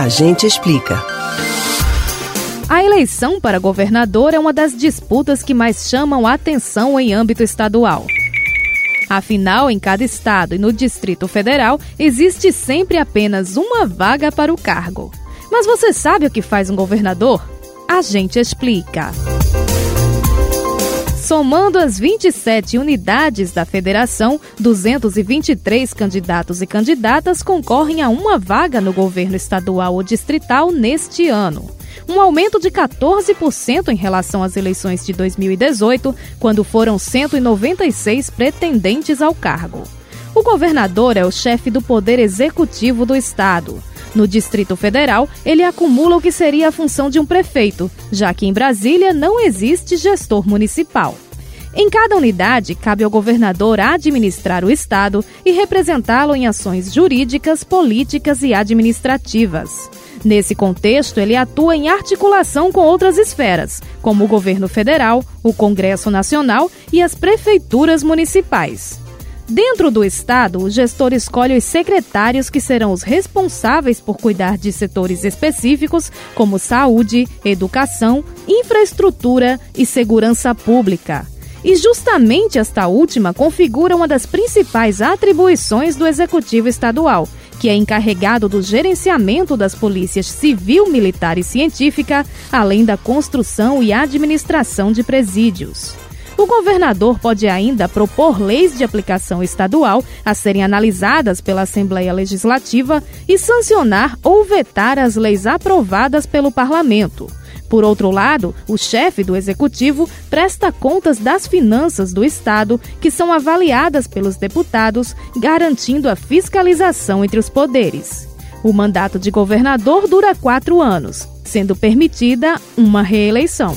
A gente explica. A eleição para governador é uma das disputas que mais chamam a atenção em âmbito estadual. Afinal, em cada estado e no Distrito Federal, existe sempre apenas uma vaga para o cargo. Mas você sabe o que faz um governador? A gente explica. Somando as 27 unidades da federação, 223 candidatos e candidatas concorrem a uma vaga no governo estadual ou distrital neste ano. Um aumento de 14% em relação às eleições de 2018, quando foram 196 pretendentes ao cargo. O governador é o chefe do poder executivo do estado. No Distrito Federal, ele acumula o que seria a função de um prefeito, já que em Brasília não existe gestor municipal. Em cada unidade, cabe ao governador administrar o Estado e representá-lo em ações jurídicas, políticas e administrativas. Nesse contexto, ele atua em articulação com outras esferas, como o governo federal, o Congresso Nacional e as prefeituras municipais. Dentro do Estado, o gestor escolhe os secretários que serão os responsáveis por cuidar de setores específicos como saúde, educação, infraestrutura e segurança pública. E justamente esta última configura uma das principais atribuições do Executivo Estadual, que é encarregado do gerenciamento das polícias civil, militar e científica, além da construção e administração de presídios. O governador pode ainda propor leis de aplicação estadual a serem analisadas pela Assembleia Legislativa e sancionar ou vetar as leis aprovadas pelo parlamento. Por outro lado, o chefe do executivo presta contas das finanças do Estado, que são avaliadas pelos deputados, garantindo a fiscalização entre os poderes. O mandato de governador dura quatro anos, sendo permitida uma reeleição.